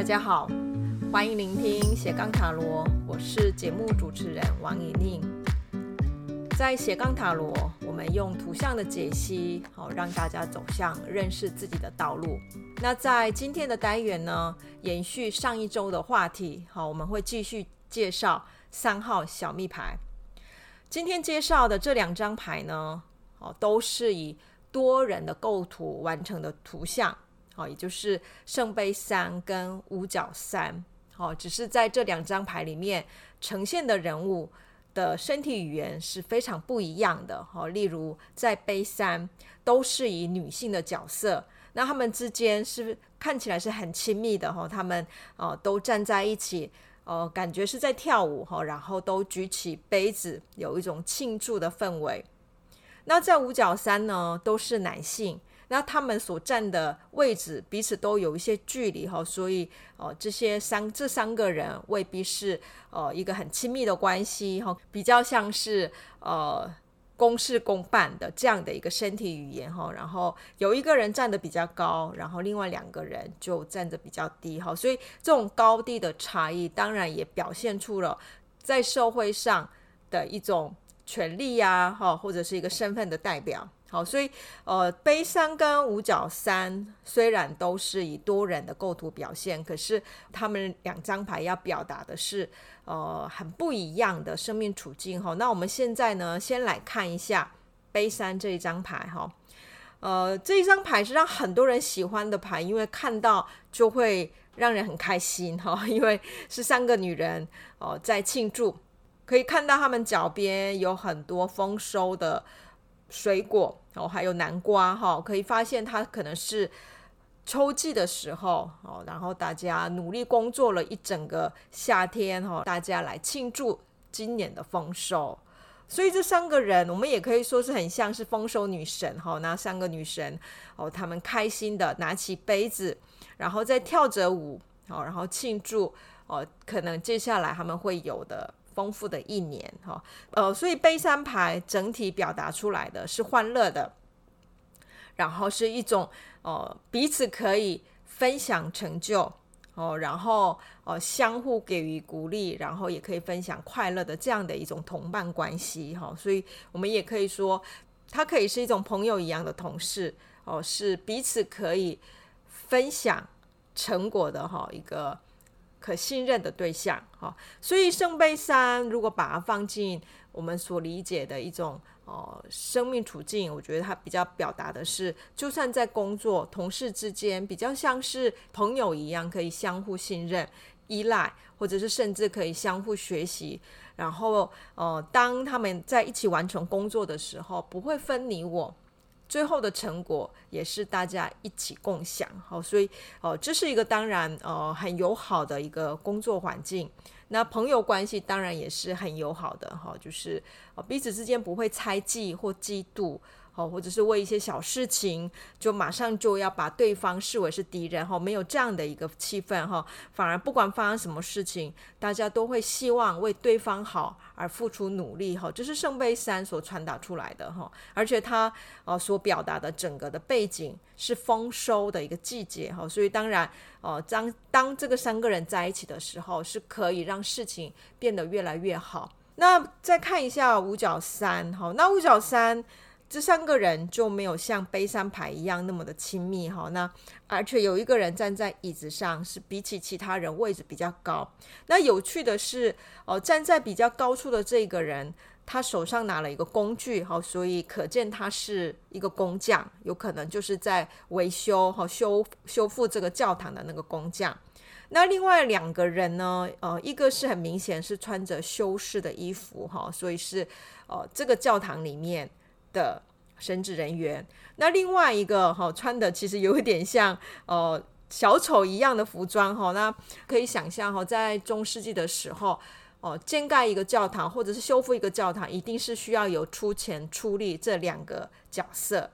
大家好，欢迎聆听斜杠塔罗，我是节目主持人王怡宁。在斜杠塔罗，我们用图像的解析，好让大家走向认识自己的道路。那在今天的单元呢，延续上一周的话题，好，我们会继续介绍三号小密牌。今天介绍的这两张牌呢，哦，都是以多人的构图完成的图像。好，也就是圣杯三跟五角三，好，只是在这两张牌里面呈现的人物的身体语言是非常不一样的。好，例如在杯三都是以女性的角色，那他们之间是看起来是很亲密的哈，他们哦都站在一起，哦感觉是在跳舞哈，然后都举起杯子，有一种庆祝的氛围。那在五角三呢，都是男性。那他们所站的位置彼此都有一些距离哈，所以哦，这些三这三个人未必是呃一个很亲密的关系哈，比较像是呃公事公办的这样的一个身体语言哈。然后有一个人站得比较高，然后另外两个人就站得比较低哈。所以这种高低的差异，当然也表现出了在社会上的一种权利呀哈，或者是一个身份的代表。好，所以呃，悲伤跟五角三虽然都是以多人的构图表现，可是他们两张牌要表达的是呃很不一样的生命处境哈。那我们现在呢，先来看一下悲伤这一张牌哈。呃，这一张牌是让很多人喜欢的牌，因为看到就会让人很开心哈，因为是三个女人哦、在庆祝，可以看到他们脚边有很多丰收的水果。哦，还有南瓜哈，可以发现它可能是秋季的时候哦，然后大家努力工作了一整个夏天哈，大家来庆祝今年的丰收。所以这三个人，我们也可以说是很像是丰收女神哈。那三个女神哦，她们开心的拿起杯子，然后再跳着舞哦，然后庆祝哦，可能接下来他们会有的。丰富的一年，哈，呃，所以杯三牌整体表达出来的是欢乐的，然后是一种呃彼此可以分享成就哦，然后呃相互给予鼓励，然后也可以分享快乐的这样的一种同伴关系，哈，所以我们也可以说，它可以是一种朋友一样的同事哦，是彼此可以分享成果的哈一个。可信任的对象，哈，所以圣杯三如果把它放进我们所理解的一种哦生命处境，我觉得它比较表达的是，就算在工作同事之间，比较像是朋友一样，可以相互信任、依赖，或者是甚至可以相互学习。然后，呃，当他们在一起完成工作的时候，不会分你我。最后的成果也是大家一起共享，好，所以哦、这是一个当然呃很友好的一个工作环境。那朋友关系当然也是很友好的，哈，就是哦彼此之间不会猜忌或嫉妒。哦，或者是为一些小事情，就马上就要把对方视为是敌人哈，没有这样的一个气氛哈，反而不管发生什么事情，大家都会希望为对方好而付出努力哈，这是圣杯三所传达出来的哈，而且它呃所表达的整个的背景是丰收的一个季节哈，所以当然哦当当这个三个人在一起的时候，是可以让事情变得越来越好。那再看一下五角三哈，那五角三。这三个人就没有像悲伤牌一样那么的亲密哈，那而且有一个人站在椅子上，是比起其他人位置比较高。那有趣的是，哦，站在比较高处的这个人，他手上拿了一个工具哈，所以可见他是一个工匠，有可能就是在维修和修修复这个教堂的那个工匠。那另外两个人呢，呃，一个是很明显是穿着修士的衣服哈，所以是呃这个教堂里面。的神职人员，那另外一个哈穿的其实有点像呃小丑一样的服装哈，那可以想象哈，在中世纪的时候哦，建盖一个教堂或者是修复一个教堂，一定是需要有出钱出力这两个角色。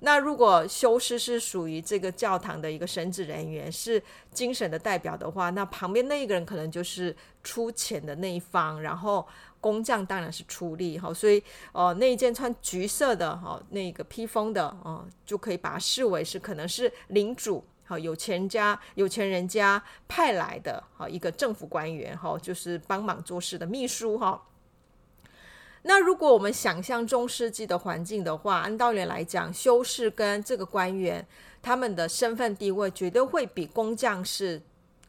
那如果修士是属于这个教堂的一个神职人员，是精神的代表的话，那旁边那一个人可能就是出钱的那一方，然后。工匠当然是出力哈，所以呃那一件穿橘色的哈那个披风的哦，就可以把它视为是可能是领主好，有钱家、有钱人家派来的好一个政府官员哈，就是帮忙做事的秘书哈。那如果我们想象中世纪的环境的话，按道理来讲，修士跟这个官员他们的身份地位绝对会比工匠是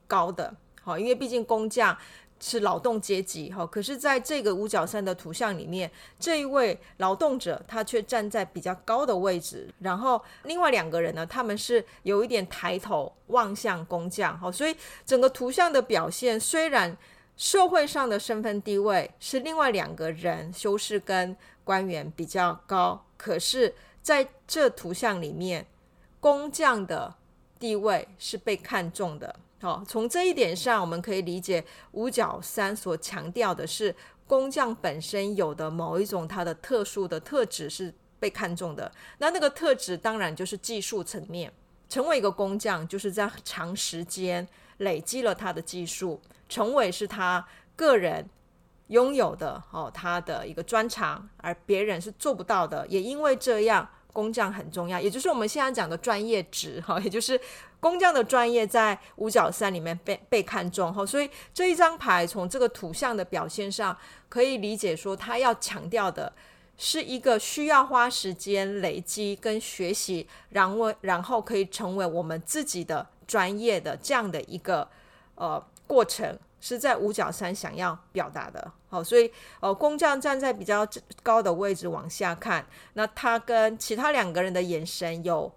高的，好，因为毕竟工匠是劳动阶级，哈。可是在这个五角山的图像里面，这一位劳动者他却站在比较高的位置，然后另外两个人呢，他们是有一点抬头望向工匠，好，所以整个图像的表现虽然。社会上的身份地位是另外两个人，修士跟官员比较高，可是在这图像里面，工匠的地位是被看重的。好，从这一点上，我们可以理解五角山所强调的是工匠本身有的某一种他的特殊的特质是被看重的。那那个特质当然就是技术层面，成为一个工匠就是在长时间累积了他的技术。成为是他个人拥有的哦，他的一个专长，而别人是做不到的。也因为这样，工匠很重要，也就是我们现在讲的专业值 哈，也就是工匠的专业在五角山里面被被看重哈。所以这一张牌从这个图像的表现上，可以理解说，他要强调的是一个需要花时间累积跟学习，然后然后可以成为我们自己的专业的这样的一个呃。过程是在五角山想要表达的，好，所以呃，工匠站在比较高的位置往下看，那他跟其他两个人的眼神有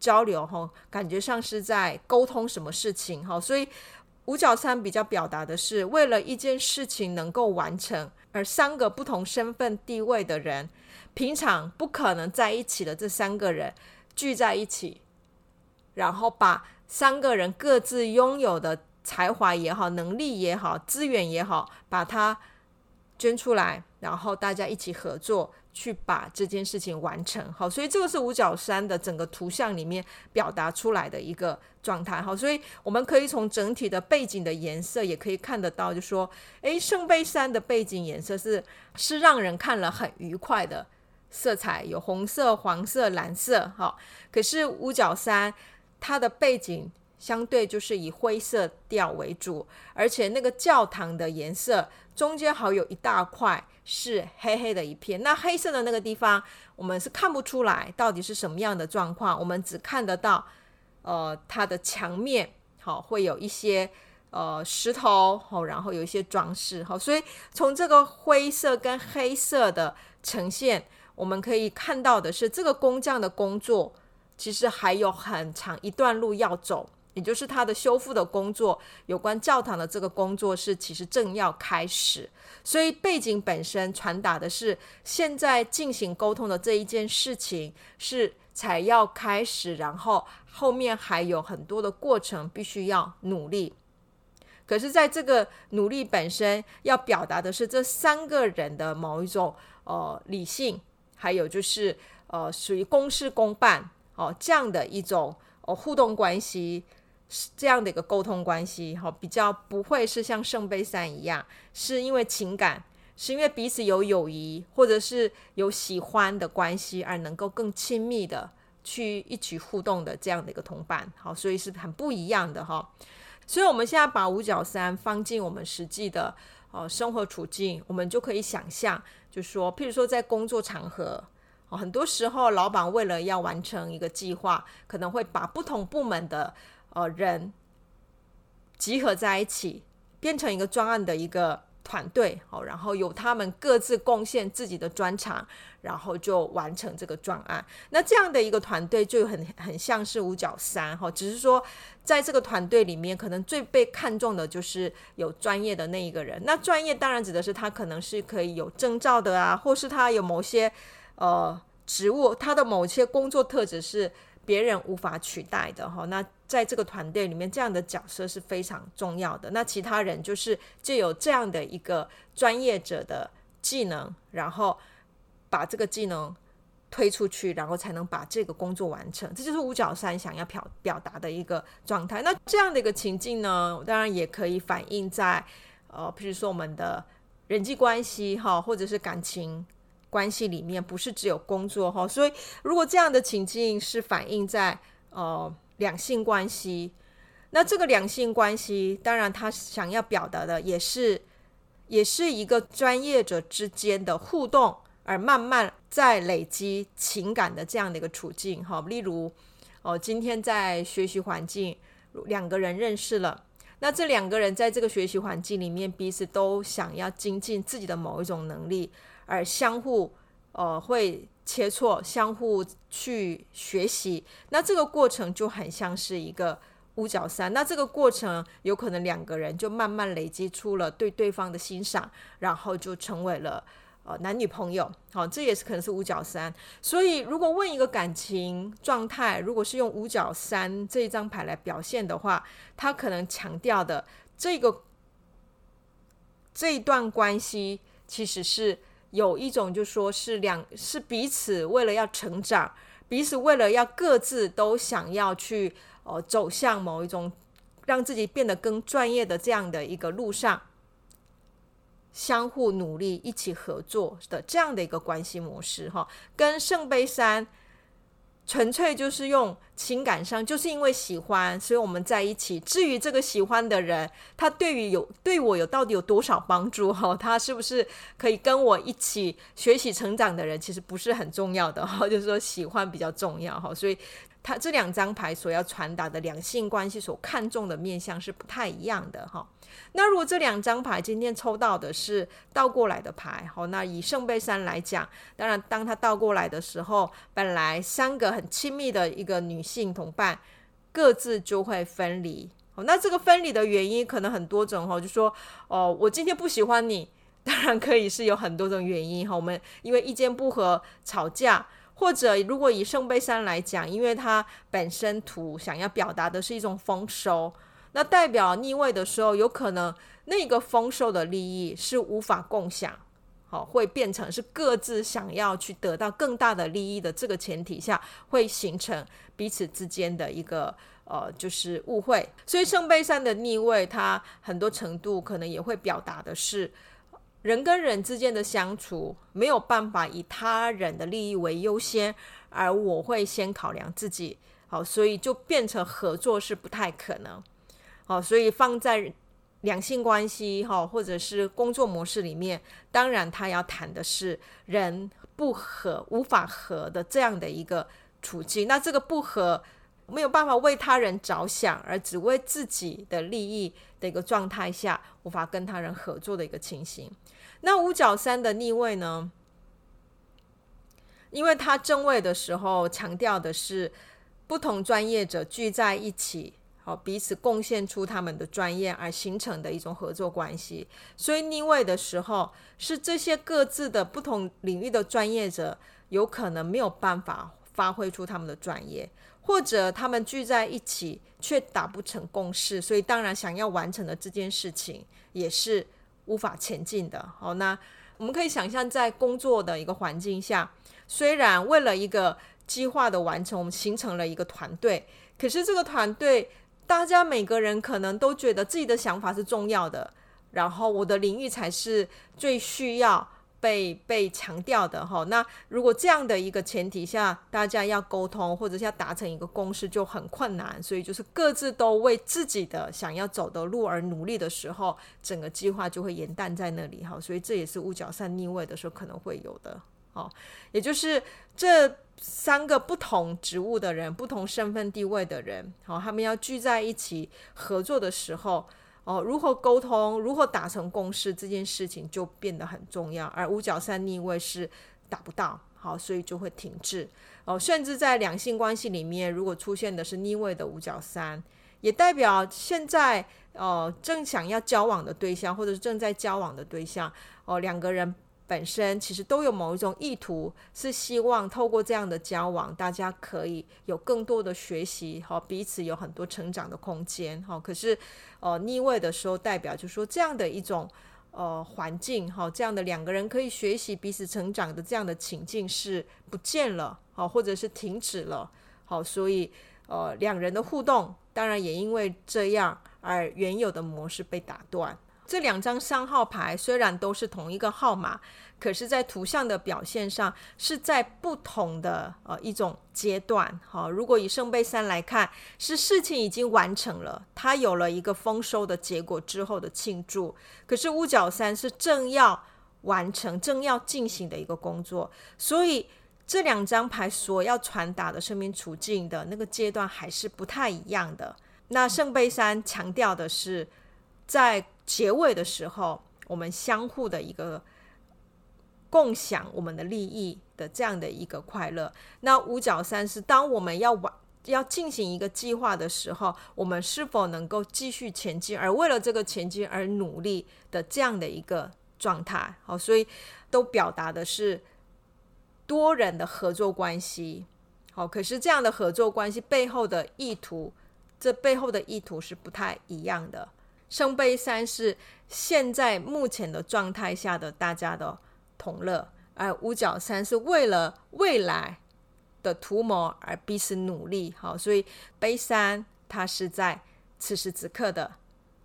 交流，哈，感觉上是在沟通什么事情，哈，所以五角山比较表达的是，为了一件事情能够完成，而三个不同身份地位的人，平常不可能在一起的这三个人聚在一起，然后把三个人各自拥有的。才华也好，能力也好，资源也好，把它捐出来，然后大家一起合作去把这件事情完成。好，所以这个是五角山的整个图像里面表达出来的一个状态。好，所以我们可以从整体的背景的颜色也可以看得到，就说，诶，圣杯三的背景颜色是是让人看了很愉快的色彩，有红色、黄色、蓝色。好，可是五角山它的背景。相对就是以灰色调为主，而且那个教堂的颜色中间好有一大块是黑黑的一片。那黑色的那个地方，我们是看不出来到底是什么样的状况，我们只看得到，呃，它的墙面好会有一些呃石头好，然后有一些装饰好，所以从这个灰色跟黑色的呈现，我们可以看到的是这个工匠的工作其实还有很长一段路要走。也就是他的修复的工作，有关教堂的这个工作是其实正要开始，所以背景本身传达的是现在进行沟通的这一件事情是才要开始，然后后面还有很多的过程必须要努力。可是，在这个努力本身要表达的是这三个人的某一种呃理性，还有就是呃属于公事公办哦这样的一种哦互动关系。是这样的一个沟通关系，哈，比较不会是像圣杯三一样，是因为情感，是因为彼此有友谊，或者是有喜欢的关系，而能够更亲密的去一起互动的这样的一个同伴，好，所以是很不一样的哈。所以我们现在把五角三放进我们实际的呃生活处境，我们就可以想象，就说，譬如说在工作场合，很多时候老板为了要完成一个计划，可能会把不同部门的呃，人集合在一起，变成一个专案的一个团队，哦，然后由他们各自贡献自己的专长，然后就完成这个专案。那这样的一个团队就很很像是五角山，哈，只是说在这个团队里面，可能最被看重的就是有专业的那一个人。那专业当然指的是他可能是可以有证照的啊，或是他有某些呃职务，他的某些工作特质是别人无法取代的，哈，那。在这个团队里面，这样的角色是非常重要的。那其他人就是就有这样的一个专业者的技能，然后把这个技能推出去，然后才能把这个工作完成。这就是五角山想要表表达的一个状态。那这样的一个情境呢，当然也可以反映在呃，比如说我们的人际关系哈，或者是感情关系里面，不是只有工作哈。所以如果这样的情境是反映在呃。两性关系。那这个两性关系，当然他想要表达的也是，也是一个专业者之间的互动，而慢慢在累积情感的这样的一个处境。哈，例如，哦，今天在学习环境，两个人认识了，那这两个人在这个学习环境里面，彼此都想要精进自己的某一种能力，而相互，呃，会切磋，相互去学习。那这个过程就很像是一个。五角三，那这个过程有可能两个人就慢慢累积出了对对方的欣赏，然后就成为了呃男女朋友。好，这也是可能是五角三。所以如果问一个感情状态，如果是用五角三这一张牌来表现的话，他可能强调的这个这一段关系其实是有一种，就说是两是彼此为了要成长，彼此为了要各自都想要去。哦，走向某一种让自己变得更专业的这样的一个路上，相互努力、一起合作的这样的一个关系模式，哈，跟圣杯三纯粹就是用情感上，就是因为喜欢，所以我们在一起。至于这个喜欢的人，他对于有对我有到底有多少帮助，哈，他是不是可以跟我一起学习成长的人，其实不是很重要的，哈，就是说喜欢比较重要，哈，所以。他这两张牌所要传达的两性关系所看重的面向是不太一样的哈。那如果这两张牌今天抽到的是倒过来的牌，好，那以圣杯三来讲，当然当他倒过来的时候，本来三个很亲密的一个女性同伴各自就会分离。好，那这个分离的原因可能很多种哈，就说哦，我今天不喜欢你，当然可以是有很多种原因哈。我们因为意见不合吵架。或者，如果以圣杯三来讲，因为它本身图想要表达的是一种丰收，那代表逆位的时候，有可能那个丰收的利益是无法共享，好，会变成是各自想要去得到更大的利益的这个前提下，会形成彼此之间的一个呃，就是误会。所以圣杯三的逆位，它很多程度可能也会表达的是。人跟人之间的相处没有办法以他人的利益为优先，而我会先考量自己，好，所以就变成合作是不太可能，好，所以放在两性关系哈，或者是工作模式里面，当然他要谈的是人不合、无法合的这样的一个处境，那这个不合。没有办法为他人着想，而只为自己的利益的一个状态下，无法跟他人合作的一个情形。那五角三的逆位呢？因为他正位的时候强调的是不同专业者聚在一起，好，彼此贡献出他们的专业而形成的一种合作关系。所以逆位的时候，是这些各自的不同领域的专业者有可能没有办法发挥出他们的专业。或者他们聚在一起却达不成共识，所以当然想要完成的这件事情也是无法前进的。好，那我们可以想象，在工作的一个环境下，虽然为了一个计划的完成，我们形成了一个团队，可是这个团队大家每个人可能都觉得自己的想法是重要的，然后我的领域才是最需要。被被强调的哈，那如果这样的一个前提下，大家要沟通或者是要达成一个共识就很困难，所以就是各自都为自己的想要走的路而努力的时候，整个计划就会延宕在那里哈，所以这也是五角三逆位的时候可能会有的哦，也就是这三个不同职务的人、不同身份地位的人，好，他们要聚在一起合作的时候。哦，如何沟通，如何达成共识，这件事情就变得很重要。而五角三逆位是达不到，好，所以就会停滞。哦，甚至在两性关系里面，如果出现的是逆位的五角三，也代表现在哦正想要交往的对象，或者是正在交往的对象，哦，两个人。本身其实都有某一种意图，是希望透过这样的交往，大家可以有更多的学习，好，彼此有很多成长的空间，好。可是，呃，逆位的时候，代表就是说这样的一种呃环境，好，这样的两个人可以学习彼此成长的这样的情境是不见了，好，或者是停止了，好，所以呃，两人的互动当然也因为这样而原有的模式被打断。这两张三号牌虽然都是同一个号码，可是，在图像的表现上是在不同的呃一种阶段。好，如果以圣杯三来看，是事情已经完成了，它有了一个丰收的结果之后的庆祝。可是五角三是正要完成、正要进行的一个工作，所以这两张牌所要传达的生命处境的那个阶段还是不太一样的。那圣杯三强调的是，在结尾的时候，我们相互的一个。共享我们的利益的这样的一个快乐。那五角三是当我们要完要进行一个计划的时候，我们是否能够继续前进，而为了这个前进而努力的这样的一个状态。好，所以都表达的是多人的合作关系。好，可是这样的合作关系背后的意图，这背后的意图是不太一样的。圣杯三是现在目前的状态下的大家的。同乐，而五角三是为了未来的图谋而彼此努力。好，所以杯三它是在此时此刻的，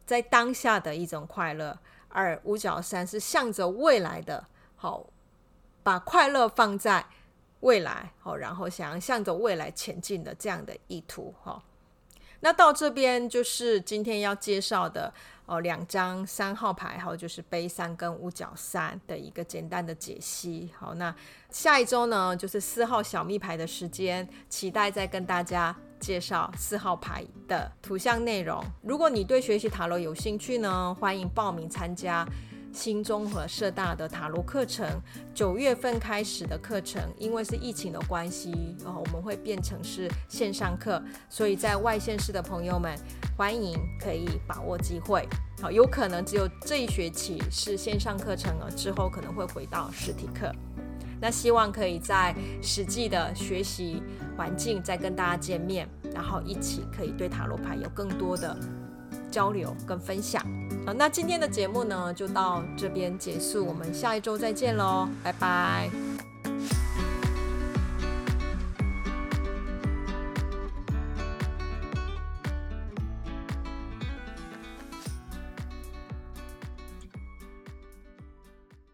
在当下的一种快乐，而五角三是向着未来的，好，把快乐放在未来，好，然后想要向着未来前进的这样的意图。好，那到这边就是今天要介绍的。哦，两张三号牌，还有就是杯三跟五角三的一个简单的解析。好，那下一周呢，就是四号小密牌的时间，期待再跟大家介绍四号牌的图像内容。如果你对学习塔罗有兴趣呢，欢迎报名参加。新中和社大的塔罗课程，九月份开始的课程，因为是疫情的关系，然后我们会变成是线上课，所以在外县市的朋友们，欢迎可以把握机会。好，有可能只有这一学期是线上课程了，之后可能会回到实体课。那希望可以在实际的学习环境再跟大家见面，然后一起可以对塔罗牌有更多的交流跟分享。好，那今天的节目呢，就到这边结束，我们下一周再见喽，拜拜。